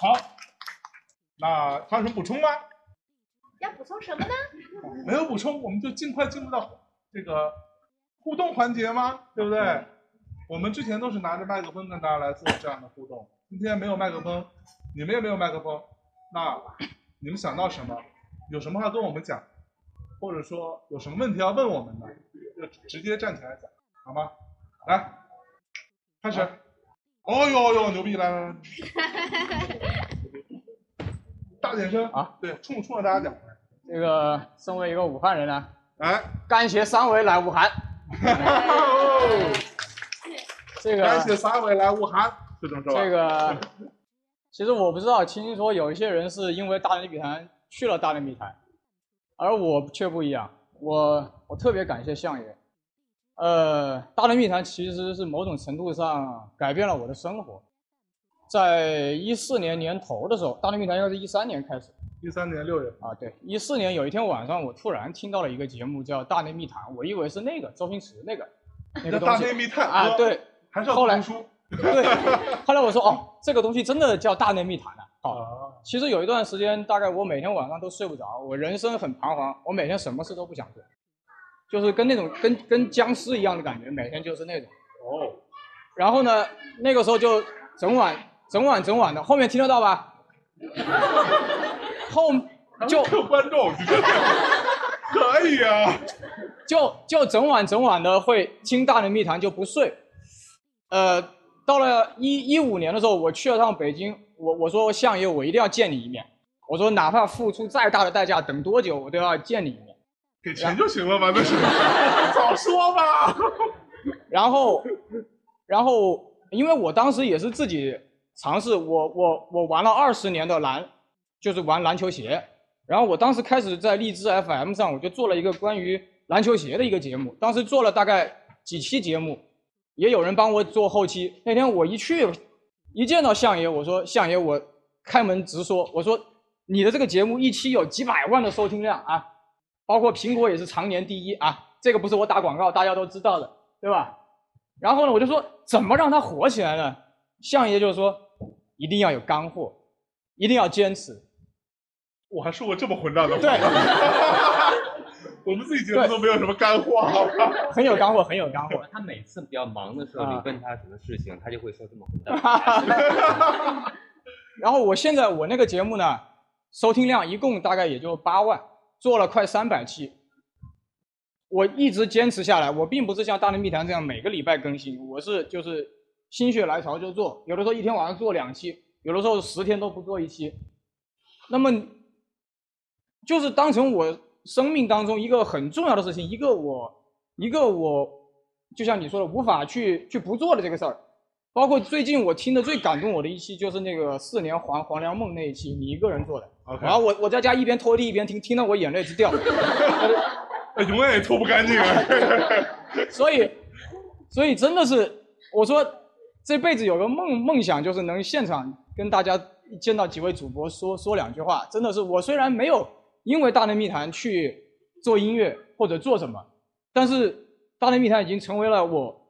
好，那还有什么补充吗？要补充什么呢？没有补充，我们就尽快进入到这个互动环节吗？对不对？我们之前都是拿着麦克风跟大家来做这样的互动，今天没有麦克风，你们也没有麦克风，那你们想到什么？有什么话跟我们讲，或者说有什么问题要问我们的，就直接站起来讲，好吗？来，开始。哦呦呦，牛逼！来来来，大点声啊！对，冲冲着大家讲。这个身为一个武汉人呢，哎，感谢三位来武汉。这个感谢三位来武汉，这种？这个，其实我不知道，听说有一些人是因为大内密谈去了大内密谈，而我却不一样，我我特别感谢相爷。呃，大内密谈其实是某种程度上改变了我的生活。在一四年年头的时候，大内密谈应该是一三年开始。一三年六月啊，对，一四年有一天晚上，我突然听到了一个节目叫《大内密谈》，我以为是那个周星驰那个 那个东西。大内密探啊，对，还是要后来读书。对，后来我说哦，这个东西真的叫大内密谈啊。好，其实有一段时间，大概我每天晚上都睡不着，我人生很彷徨，我每天什么事都不想做，就是跟那种跟跟僵尸一样的感觉，每天就是那种。哦。然后呢，那个时候就整晚整晚整晚的，后面听得到吧？后就观众可以啊，就就整晚整晚的会听大内密谈就不睡，呃，到了一一五年的时候，我去了趟北京，我我说相爷，我一定要见你一面，我说哪怕付出再大的代价，等多久我都要见你一面，给钱就行了吧，那是早说吧。然后，然后因为我当时也是自己尝试，我我我玩了二十年的篮，就是玩篮球鞋。然后我当时开始在荔枝 FM 上，我就做了一个关于篮球鞋的一个节目。当时做了大概几期节目，也有人帮我做后期。那天我一去，一见到相爷，我说相爷，我开门直说，我说你的这个节目一期有几百万的收听量啊，包括苹果也是常年第一啊，这个不是我打广告，大家都知道的，对吧？然后呢，我就说怎么让它火起来呢？相爷就说一定要有干货，一定要坚持。我还说过这么混账的话。对，我们自己节目都没有什么干货，好吧？很有干货，很有干货。他每次比较忙的时候，啊你问他什么事情，他就会说这么混蛋话。然后我现在我那个节目呢，收听量一共大概也就八万，做了快三百期。我一直坚持下来，我并不是像大内密谈这样每个礼拜更新，我是就是心血来潮就做，有的时候一天晚上做两期，有的时候十天都不做一期。那么就是当成我生命当中一个很重要的事情，一个我一个我，就像你说的无法去去不做的这个事儿。包括最近我听的最感动我的一期，就是那个四年黄黄粱梦那一期，你一个人做的。OK 然后我我在家一边拖地一边听，听到我眼泪直掉。永远也拖不干净啊。所以，所以真的是，我说这辈子有个梦梦想，就是能现场跟大家见到几位主播说说两句话。真的是，我虽然没有因为大内密谈去做音乐或者做什么，但是大内密谈已经成为了我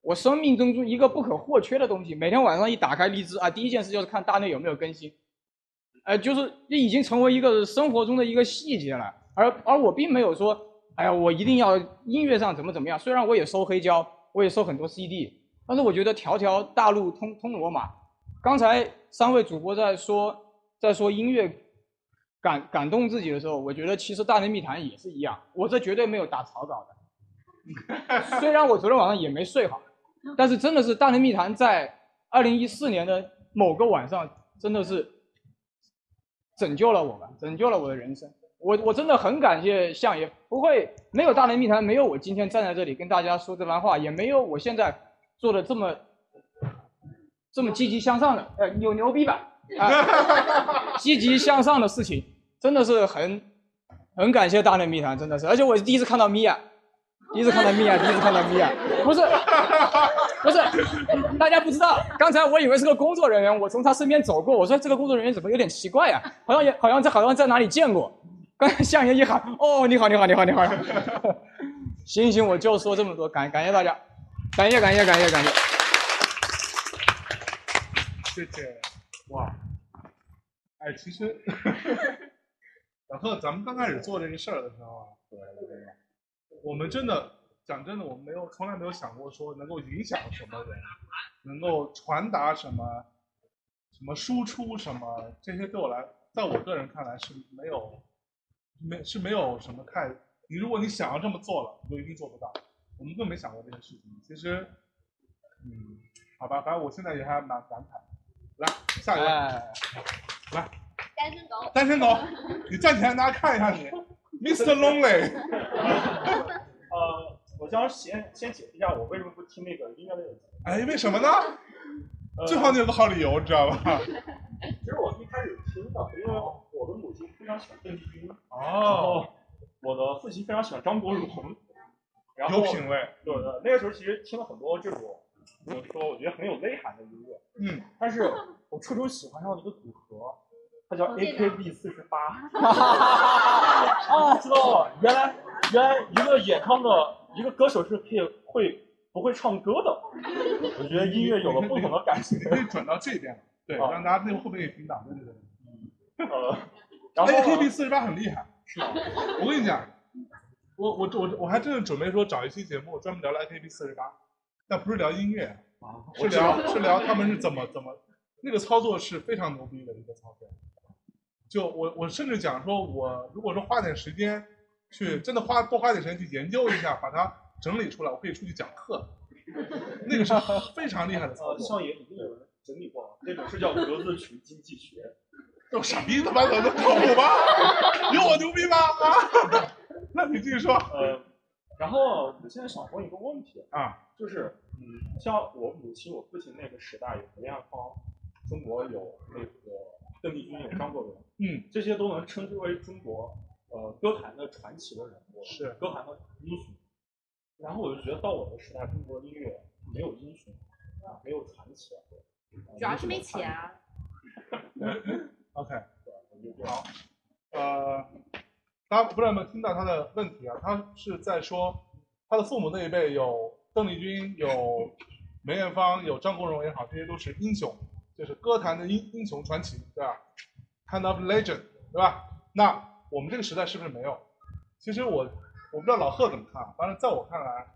我生命中一个不可或缺的东西。每天晚上一打开荔枝啊，第一件事就是看大内有没有更新，呃，就是这已经成为一个生活中的一个细节了。而而我并没有说，哎呀，我一定要音乐上怎么怎么样。虽然我也收黑胶，我也收很多 CD，但是我觉得条条大路通通罗马。刚才三位主播在说在说音乐感感动自己的时候，我觉得其实大内密谈也是一样。我这绝对没有打草稿的，虽然我昨天晚上也没睡好，但是真的是大内密谈在二零一四年的某个晚上，真的是拯救了我们，拯救了我的人生。我我真的很感谢相爷，不会没有大内密谈，没有我今天站在这里跟大家说这番话，也没有我现在做的这么这么积极向上的，呃，有牛逼吧？啊，积极向上的事情，真的是很很感谢大内密谈，真的是，而且我第一次看到米娅，第一次看到米娅，第一次看到米娅，不是 不是，大家不知道，刚才我以为是个工作人员，我从他身边走过，我说这个工作人员怎么有点奇怪呀、好像也好像在好像在哪里见过。刚才向爷一喊，哦，你好，你好，你好，你好。行行，我就说这么多，感感谢大家，感谢感谢感谢感谢。谢谢，哇，哎，其实，然后咱们刚开始做这个事儿的时候啊，我们真的讲真的，我们没有从来没有想过说能够影响什么人，能够传达什么，什么输出什么，这些对我来，在我个人看来是没有，没是没有什么太，你如果你想要这么做了，你就一定做不到。我们更没想过这件事情。其实，嗯，好吧，反正我现在也还蛮感慨。来，下一个。哎，来，单身狗，单身狗，你站起来，大家看一下你，Mr. Lonely。想先先解释一下我为什么不听那个音乐类的节目。哎，为什么呢？呃最好你有个好理由，知道吧？其实我一开始听的，因为我的母亲非常喜欢邓丽君，然哦，后我的父亲非常喜欢张国荣，然后有品味。对对，那个时候其实听了很多这种，怎么说，我觉得很有内涵的音乐。嗯，但是我初中喜欢上了一个组合，它叫 AKB 四十八。啊，知道了，原来原来一个演唱的一个歌手是可以会不会唱歌的。我觉得音乐有了不同的感觉你。可以转到这边，对，啊让大家那个后面也听到，对对对。呃，然后 AKB 四十八很厉害，是吧？我跟你讲，我我我我还真的准备说找一期节目专门聊聊 AKB 四十八，但不是聊音乐，啊，是聊是聊他们是怎么怎么那个操作是非常牛逼的一个操作。就我我甚至讲说，我如果说花点时间去真的花多花点时间去研究一下，把它整理出来，我可以出去讲课。那个是非常厉害的操呃，作，上野已经有人整理过了，这种是叫格子群经济学。都傻逼他妈的，能靠谱吗？有我牛逼吗？啊，那你继续说呃，然后我现在想问一个问题，啊。就是嗯，像我母亲、我父亲那个时代有梅艳芳，中国有那个邓丽君、有张国荣，嗯，这些都能称之为中国呃歌坛的传奇的人物，是歌坛的英雄。然后我就觉得到我的时代，中国音乐没有英雄啊，没有传奇，呃主要是没钱。啊。OK，好，呃，大家不知道有没有听到他的问题啊？他是在说他的父母那一辈有邓丽君、有梅艳芳、有张国荣也好，这些都是英雄，就是歌坛的英英雄传奇，对吧？Kind of legend，对吧？那我们这个时代是不是没有？其实我我不知道老贺怎么看，反正在我看来，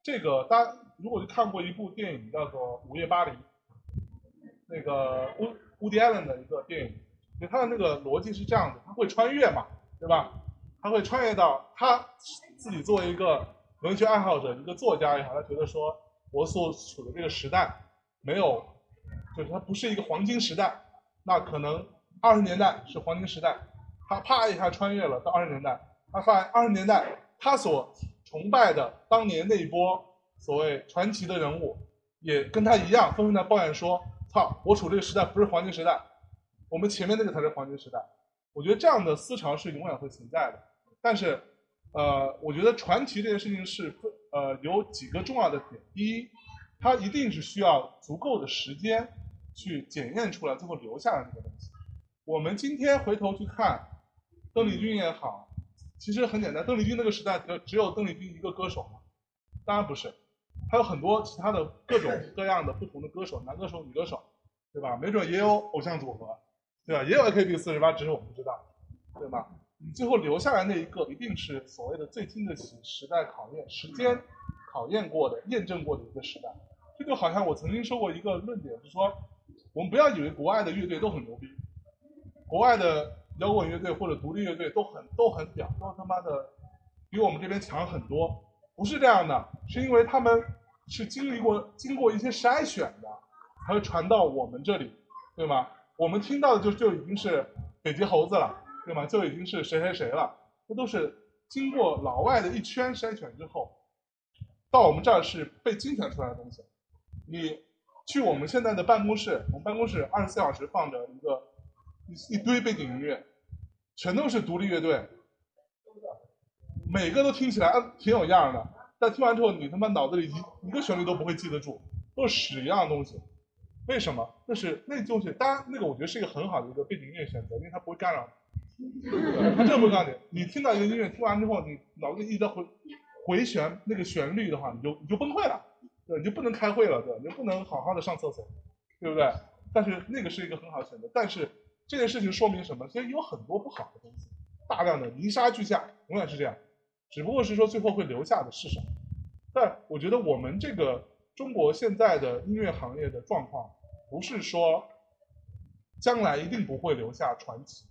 这个大家如果看过一部电影叫做《午夜巴黎》，那个乌乌迪艾伦的一个电影，就他的那个逻辑是这样的，他会穿越嘛，对吧？他会穿越到他自己作为一个文学爱好者，一个作家也好，他觉得说我所处的这个时代没有，就是它不是一个黄金时代，那可能二十年代是黄金时代，他啪一下穿越了到二十年代，他发现二十年代他所崇拜的当年那一波所谓传奇的人物，也跟他一样，纷纷在抱怨说：“操，我处这个时代不是黄金时代，我们前面那个才是黄金时代。”我觉得这样的思潮是永远会存在的。但是，呃，我觉得传奇这件事情是呃有几个重要的点。第一，它一定是需要足够的时间去检验出来，最后留下来那个东西。我们今天回头去看邓丽君也好，其实很简单，邓丽君那个时代只只有邓丽君一个歌手吗？当然不是，还有很多其他的各种各样的不同的歌手，男歌手、女歌手，对吧？没准也有偶像组合，对吧？也有 AKB 四十八，只是我们不知道，对吧？你最后留下来那一个，一定是所谓的最经得起时代考验、时间考验过的、验证过的一个时代。这就好像我曾经说过一个论点，就是说，我们不要以为国外的乐队都很牛逼，国外的摇滚乐队或者独立乐队都很都很屌，都他妈的比我们这边强很多。不是这样的，是因为他们是经历过经过一些筛选的，才会传到我们这里，对吗？我们听到的就就已经是北极猴子了，对吗？就已经是谁谁谁了，这都是经过老外的一圈筛选之后，到我们这儿是被精选出来的东西。你去我们现在的办公室，我们办公室二十四小时放着一个一一堆背景音乐，全都是独立乐队，每个都听起来啊挺有样的，但听完之后你他妈脑子里一一个旋律都不会记得住，都是屎一样的东西。为什么？就是那就是当然那个我觉得是一个很好的一个背景音乐选择，因为它不会干扰你。它真的不会干扰你。你听到一个音乐，听完之后你脑子里一直在回回旋那个旋律的话，你就你就崩溃了，对，你就不能开会了，对，你就不能好好的上厕所，对不对？但是那个是一个很好的选择，但是这件事情说明什么？其实有很多不好的东西，大量的泥沙俱下，永远是这样。只不过是说最后会留下的是什么？但我觉得我们这个中国现在的音乐行业的状况，不是说将来一定不会留下传奇，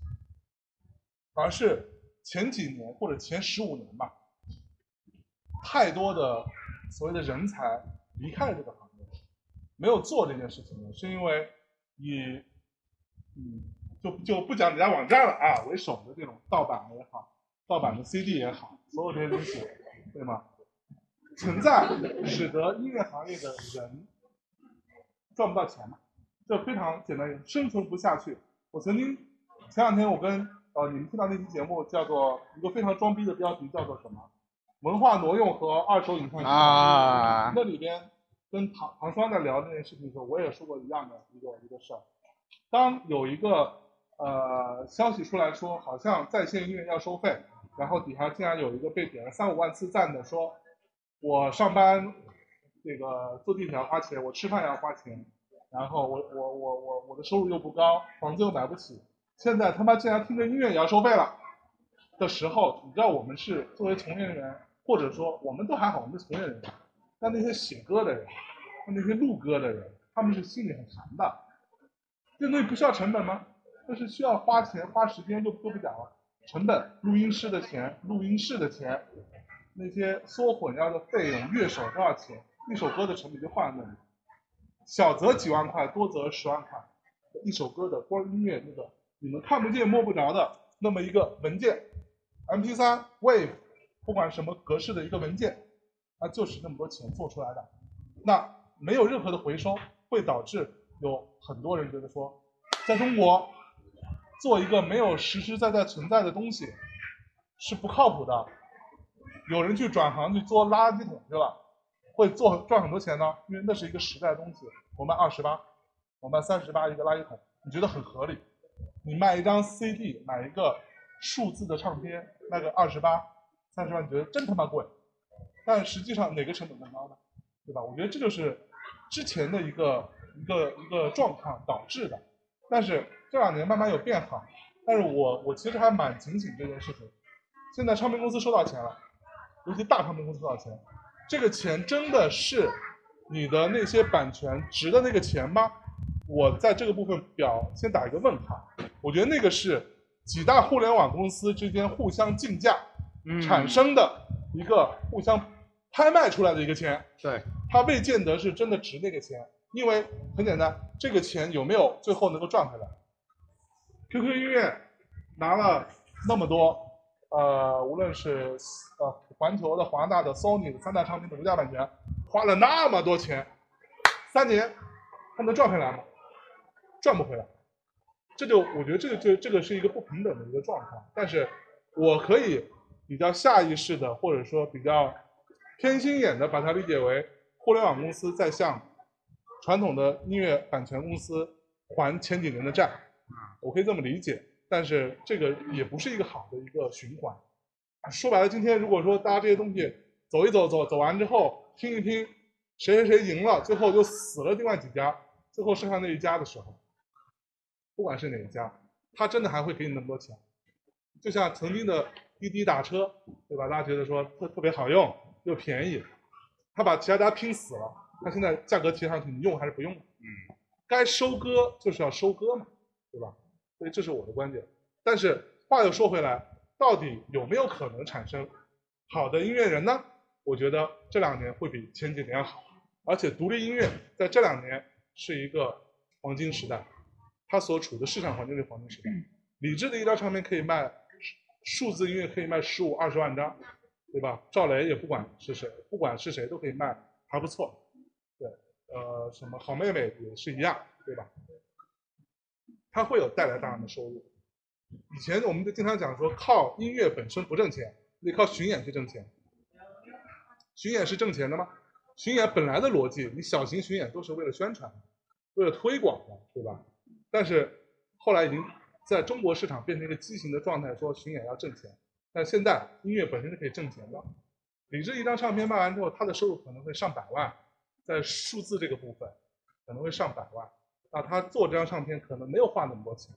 而是前几年或者前十五年吧，太多的所谓的人才离开了这个行业，没有做这件事情呢，是因为以嗯就就不讲人家网站了啊为首的这种盗版也好，盗版的 CD 也好，所有这些东西，对吗？存在使得音乐行业的人赚不到钱嘛，这非常简单，生存不下去。我曾经前两天我跟呃你们听到那期节目叫做一个非常装逼的标题叫做什么？文化挪用和二手影像啊那里边跟唐唐双在聊这件事情的时候，我也说过一样的一个一个事儿。当有一个呃消息出来说，好像在线音乐要收费，然后底下竟然有一个被点了三五万次赞的说，我上班这个坐地铁要花钱，我吃饭要花钱，然后我我我我我的收入又不高，房子又买不起，现在他妈竟然听着音乐也要收费了的时候，你知道我们是作为从业人员，或者说我们都还好，我们是从业人员，但那些写歌的人，那些录歌的人，他们是心里很寒的。这东西不需要成本吗？这是需要花钱花时间就就不讲了，成本，录音师的钱，录音室的钱，那些缩混要的费用，乐手多少钱？一首歌的成本就放在那里，小则几万块，多则十万块，一首歌的光音乐那个你们看不见摸不着的那么一个文件，MP3、Wave，不管什么格式的一个文件，它就是那么多钱做出来的，那没有任何的回收，会导致有很多人觉得说，在中国做一个没有实实在在存在的东西是不靠谱的。有人去转行去做垃圾桶去了，会做赚很多钱呢，因为那是一个时代的东西。我卖二十八，我卖三十八一个垃圾桶，你觉得很合理？你卖一张 CD，买一个数字的唱片，卖个二十八、三十万，你觉得真他妈贵？但实际上哪个成本更高呢？对吧？我觉得这就是之前的一个一个一个状况导致的。但是这两年慢慢有变好，但是我我其实还蛮警醒这件事情。现在唱片公司收到钱了，尤其大唱片公司收到钱，这个钱真的是你的那些版权值的那个钱吗？我在这个部分表先打一个问号。我觉得那个是几大互联网公司之间互相竞价嗯产生的一个互相拍卖出来的一个钱。对，它未见得是真的值那个钱，因为很简单，这个钱有没有最后能够赚回来？QQ 音乐拿了那么多，呃，无论是呃环球的、华纳的、Sony 的三大唱片的独家版权，花了那么多钱，三年，它能赚回来吗？赚不回来。这就我觉得这个就这个是一个不平等的一个状况，但是我可以比较下意识的，或者说比较偏心眼的把它理解为互联网公司在向传统的音乐版权公司还前几年的债，我可以这么理解。但是这个也不是一个好的一个循环。说白了，今天如果说大家这些东西走一走走走完之后，听一听谁谁谁赢了，最后就死了另外几家，最后剩下那一家的时候，不管是哪一家，他真的还会给你那么多钱？就像曾经的滴滴打车，对吧？大家觉得说特特别好用又便宜，他把其他家拼死了，他现在价格提上去，你用还是不用？嗯，该收割就是要收割嘛，对吧？所以这是我的观点。但是话又说回来，到底有没有可能产生好的音乐人呢？我觉得这两年会比前几年好，而且独立音乐在这两年是一个黄金时代，它所处的市场环境是黄金时代。理智的一张唱片可以卖，数字音乐可以卖十五二十万张，对吧？赵雷也不管是谁，不管是谁都可以卖，还不错。什么好妹妹也是一样，对吧？它会有带来大量的收入。以前我们就经常讲说，靠音乐本身不挣钱，得靠巡演去挣钱。巡演是挣钱的吗？巡演本来的逻辑，你小型巡演都是为了宣传，为了推广的，对吧？但是后来已经在中国市场变成一个畸形的状态，说巡演要挣钱。但现在音乐本身是可以挣钱的。你这一张唱片卖完之后，它的收入可能会上百万，在数字这个部分可能会上百万。那他做这张唱片可能没有花那么多钱，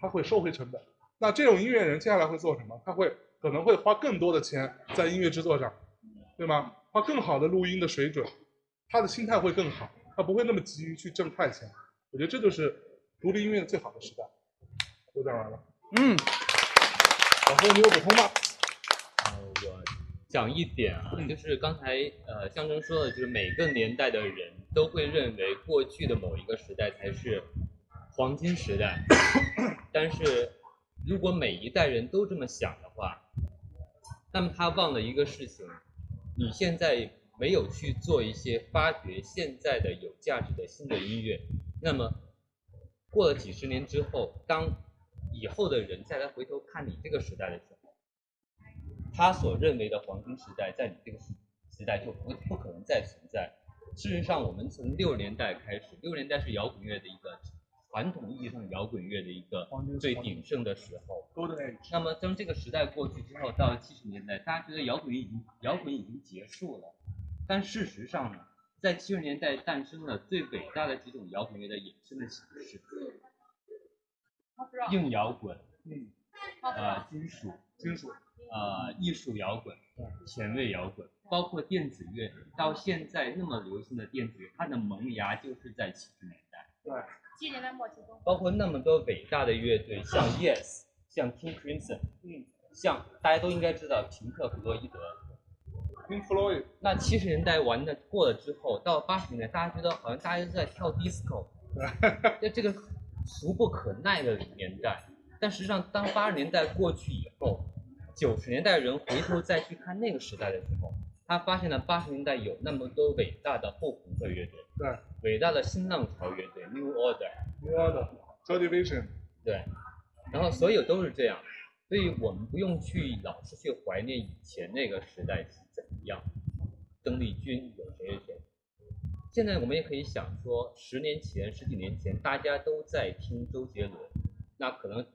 他会收回成本。那这种音乐人接下来会做什么？他会可能会花更多的钱在音乐制作上，对吗？花更好的录音的水准，他的心态会更好，他不会那么急于去挣快钱。我觉得这就是独立音乐最好的时代。我讲完了，嗯，老师你有补充吗？讲一点啊，就是刚才呃象征说的，就是每个年代的人都会认为过去的某一个时代才是黄金时代，但是如果每一代人都这么想的话，那么他忘了一个事情，你现在没有去做一些发掘现在的有价值的新的音乐，那么过了几十年之后，当以后的人再来回头看你这个时代的时候，他所认为的黄金时代，在你这个时时代就不不可能再存在。事实上，我们从六十年代开始，六十年代是摇滚乐的一个传统意义上摇滚乐的一个最鼎盛的时候。Age，那么当这个时代过去之后，到了七十年代，大家觉得摇滚已经摇滚已经结束了，但事实上呢，在七十年代诞生了最伟大的几种摇滚乐的衍生的形式，硬摇滚，嗯，呃，金属，金属，呃，艺术摇滚、前卫摇滚，包括电子乐，到现在那么流行的电子乐，它的萌芽就是在七十年代。对，七十年代末期中，包括那么多伟大的乐队，像 Yes，像 King Crimson，嗯像大家都应该知道平克·弗洛伊德。，Pink Floyd，那七十年代完了过了之后，到八十年代，大家觉得好像大家都在跳 disco，就这个俗不可耐的年代。但实际上，当八十年代过去以后，九十年代人回头再去看那个时代的时候，他发现了八十年代有那么多伟大的后朋克乐队，对伟大的新浪潮乐队 New Order，，New Order Joy Division，对，然后所有都是这样，所以我们不用去老是去怀念以前那个时代是怎么样，邓丽君有谁谁谁。现在我们也可以想说，十年前、十几年前，大家都在听周杰伦，那可能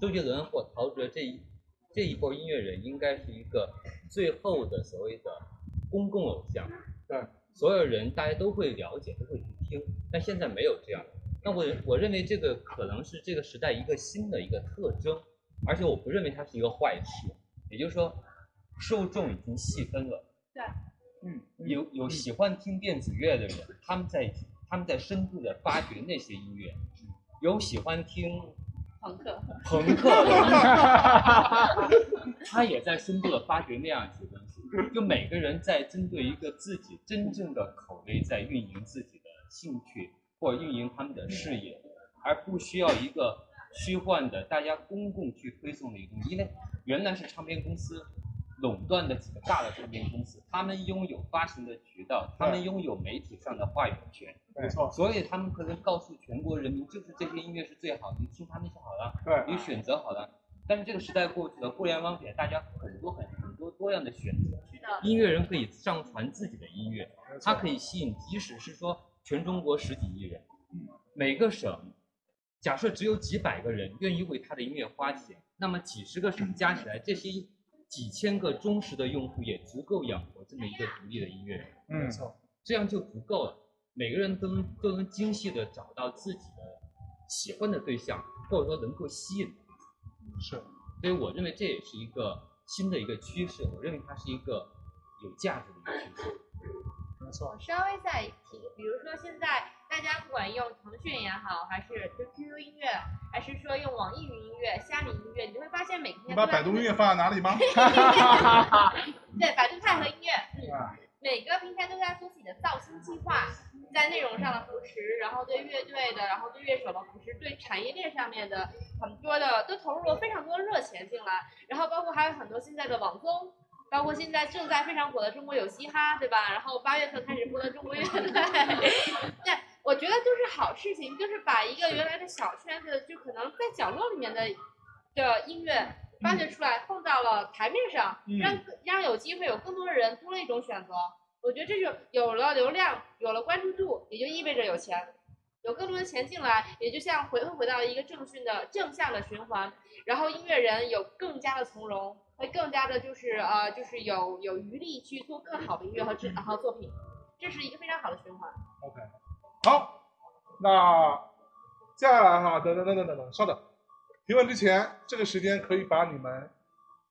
周杰伦或陶喆这一这一波音乐人，应该是一个最后的所谓的公共偶像。对，所有人大家都会了解，都会去听，但现在没有这样。那我我认为这个可能是这个时代一个新的一个特征，而且我不认为它是一个坏事。也就是说，受众已经细分了。对，嗯，有有喜欢听电子乐的人，他们在他们在深度的发掘那些音乐；有喜欢听朋克，朋克 他也在深度的发掘那样一些东西。就每个人在针对一个自己真正的口味，在运营自己的兴趣或运营他们的事业，而不需要一个虚幻的大家公共去推送的一个东西。因为原来是唱片公司垄断的几个大的唱片公司，他们拥有发行的渠道，他们拥有媒体上的话语权，没错，所以他们可能告诉全国人民，就是这些音乐是最好的，你听他们就好了。对，你选择好了。但是这个时代过去了，互联网给了大家很多很很多多样的选择，音乐人可以上传自己的音乐，没错它可以吸引，即使是说全中国十几亿人，每个省，假设只有几百个人愿意为他的音乐花钱，那么几十个省加起来，这些几千个忠实的用户也足够养活这么一个独立的音乐人。嗯，没错，这样就足够了。每个人都能都能精细的找到自己的喜欢的对象，或者说能够吸引的。是，所以我认为这也是一个新的一个趋势，我认为它是一个有价值的一个趋势。没错我，稍微再提，比如说现在大家不管用腾讯也好，还是就 QQ 音乐，还是说用网易云音乐、虾米音乐，你就会发现每天把百度音乐放在哪里吗？对百度派和音乐，嗯，啊，每个平台都在做自己的造星计划，在内容上的扶持，然后对乐队的，然后对乐手的扶持，对产业链上面的很多的都投入了非常多的热钱进来，然后包括还有很多现在的网综。包括现在正在非常火的《中国有嘻哈》，对吧？然后八月份开始播的《中国乐队》，对，我觉得就是好事情，就是把一个原来的小圈子，就可能在角落里面的的音乐发掘出来，放到了台面上，嗯让让有机会有更多的人多了一种选择。我觉得这就有了流量，有了关注度，也就意味着有钱，有更多的钱进来，也就像回回到一个正循的正向的循环。然后音乐人有更加的从容，会更加的就是呃就是有有余力去做更好的音乐和制和作品，这是一个非常好的循环。OK，好，那接下来哈，等等等等等等，稍等，提问之前，这个时间可以把你们